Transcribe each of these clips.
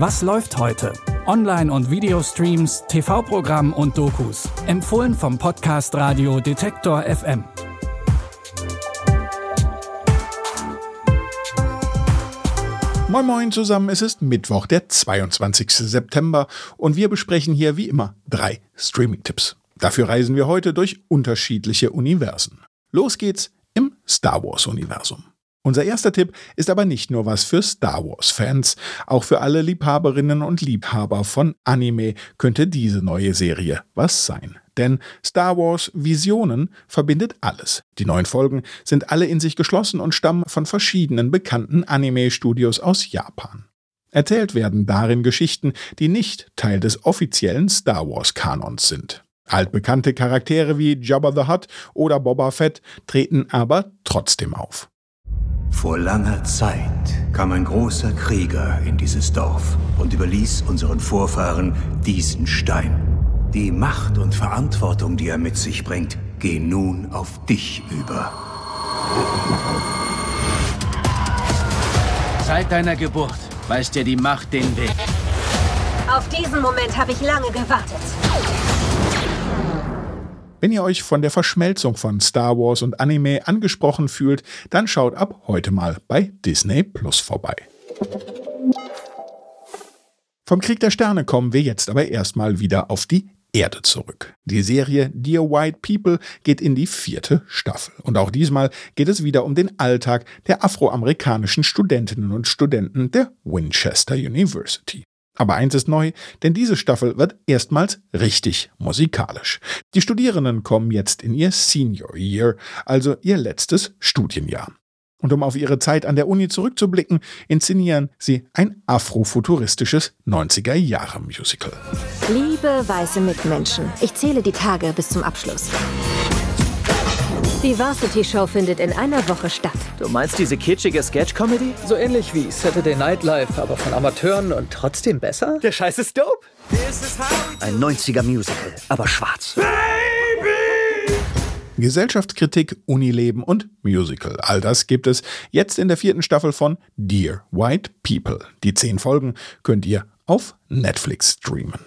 Was läuft heute? Online- und Videostreams, TV-Programm und Dokus. Empfohlen vom Podcast Radio Detektor FM. Moin Moin zusammen, es ist Mittwoch, der 22. September und wir besprechen hier wie immer drei Streaming-Tipps. Dafür reisen wir heute durch unterschiedliche Universen. Los geht's im Star Wars-Universum. Unser erster Tipp ist aber nicht nur was für Star Wars-Fans. Auch für alle Liebhaberinnen und Liebhaber von Anime könnte diese neue Serie was sein. Denn Star Wars Visionen verbindet alles. Die neuen Folgen sind alle in sich geschlossen und stammen von verschiedenen bekannten Anime-Studios aus Japan. Erzählt werden darin Geschichten, die nicht Teil des offiziellen Star Wars-Kanons sind. Altbekannte Charaktere wie Jabba the Hutt oder Boba Fett treten aber trotzdem auf. Vor langer Zeit kam ein großer Krieger in dieses Dorf und überließ unseren Vorfahren diesen Stein. Die Macht und Verantwortung, die er mit sich bringt, gehen nun auf dich über. Seit deiner Geburt weist dir die Macht den Weg. Auf diesen Moment habe ich lange gewartet. Wenn ihr euch von der Verschmelzung von Star Wars und Anime angesprochen fühlt, dann schaut ab heute mal bei Disney Plus vorbei. Vom Krieg der Sterne kommen wir jetzt aber erstmal wieder auf die Erde zurück. Die Serie Dear White People geht in die vierte Staffel. Und auch diesmal geht es wieder um den Alltag der afroamerikanischen Studentinnen und Studenten der Winchester University. Aber eins ist neu, denn diese Staffel wird erstmals richtig musikalisch. Die Studierenden kommen jetzt in ihr Senior Year, also ihr letztes Studienjahr. Und um auf ihre Zeit an der Uni zurückzublicken, inszenieren sie ein afrofuturistisches 90er-Jahre-Musical. Liebe weiße Mitmenschen, ich zähle die Tage bis zum Abschluss. Die Varsity Show findet in einer Woche statt. Du meinst diese kitschige Sketch-Comedy? So ähnlich wie Saturday Night Live, aber von Amateuren und trotzdem besser? Der Scheiß ist dope. Ein 90er-Musical, aber schwarz. Gesellschaftskritik, Unileben und Musical. All das gibt es jetzt in der vierten Staffel von Dear White People. Die zehn Folgen könnt ihr auf Netflix streamen.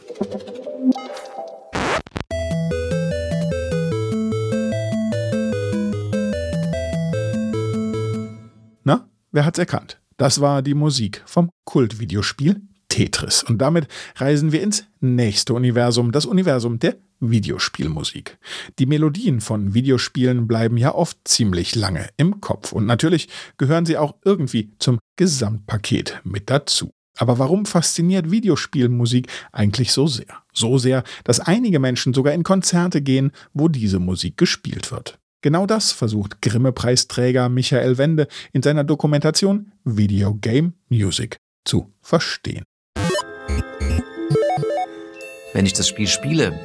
Wer hat's erkannt? Das war die Musik vom Kultvideospiel Tetris. Und damit reisen wir ins nächste Universum, das Universum der Videospielmusik. Die Melodien von Videospielen bleiben ja oft ziemlich lange im Kopf und natürlich gehören sie auch irgendwie zum Gesamtpaket mit dazu. Aber warum fasziniert Videospielmusik eigentlich so sehr? So sehr, dass einige Menschen sogar in Konzerte gehen, wo diese Musik gespielt wird. Genau das versucht Grimme-Preisträger Michael Wende in seiner Dokumentation Video Game Music zu verstehen. Wenn ich das Spiel spiele,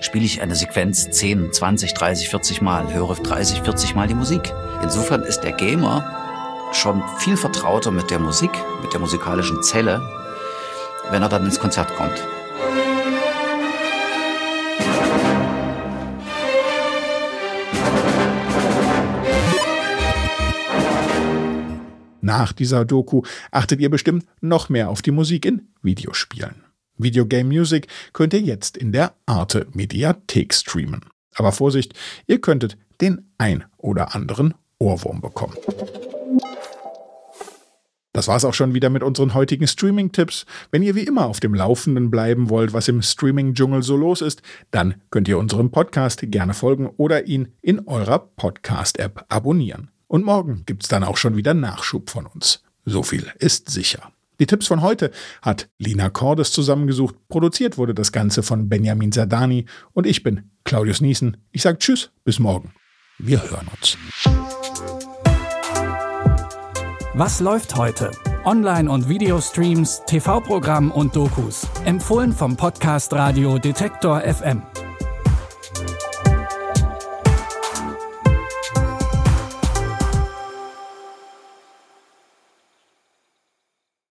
spiele ich eine Sequenz 10, 20, 30, 40 Mal, höre 30, 40 Mal die Musik. Insofern ist der Gamer schon viel vertrauter mit der Musik, mit der musikalischen Zelle, wenn er dann ins Konzert kommt. Nach dieser Doku achtet ihr bestimmt noch mehr auf die Musik in Videospielen. Videogame Music könnt ihr jetzt in der Arte Mediathek streamen. Aber Vorsicht, ihr könntet den ein oder anderen Ohrwurm bekommen. Das war's auch schon wieder mit unseren heutigen Streaming-Tipps. Wenn ihr wie immer auf dem Laufenden bleiben wollt, was im Streaming-Dschungel so los ist, dann könnt ihr unserem Podcast gerne folgen oder ihn in eurer Podcast-App abonnieren. Und morgen gibt's dann auch schon wieder Nachschub von uns. So viel ist sicher. Die Tipps von heute hat Lina Cordes zusammengesucht. Produziert wurde das Ganze von Benjamin Sardani und ich bin Claudius Niesen. Ich sage Tschüss, bis morgen. Wir hören uns. Was läuft heute? Online- und Videostreams, TV-Programm und Dokus. Empfohlen vom Podcast Radio Detektor FM.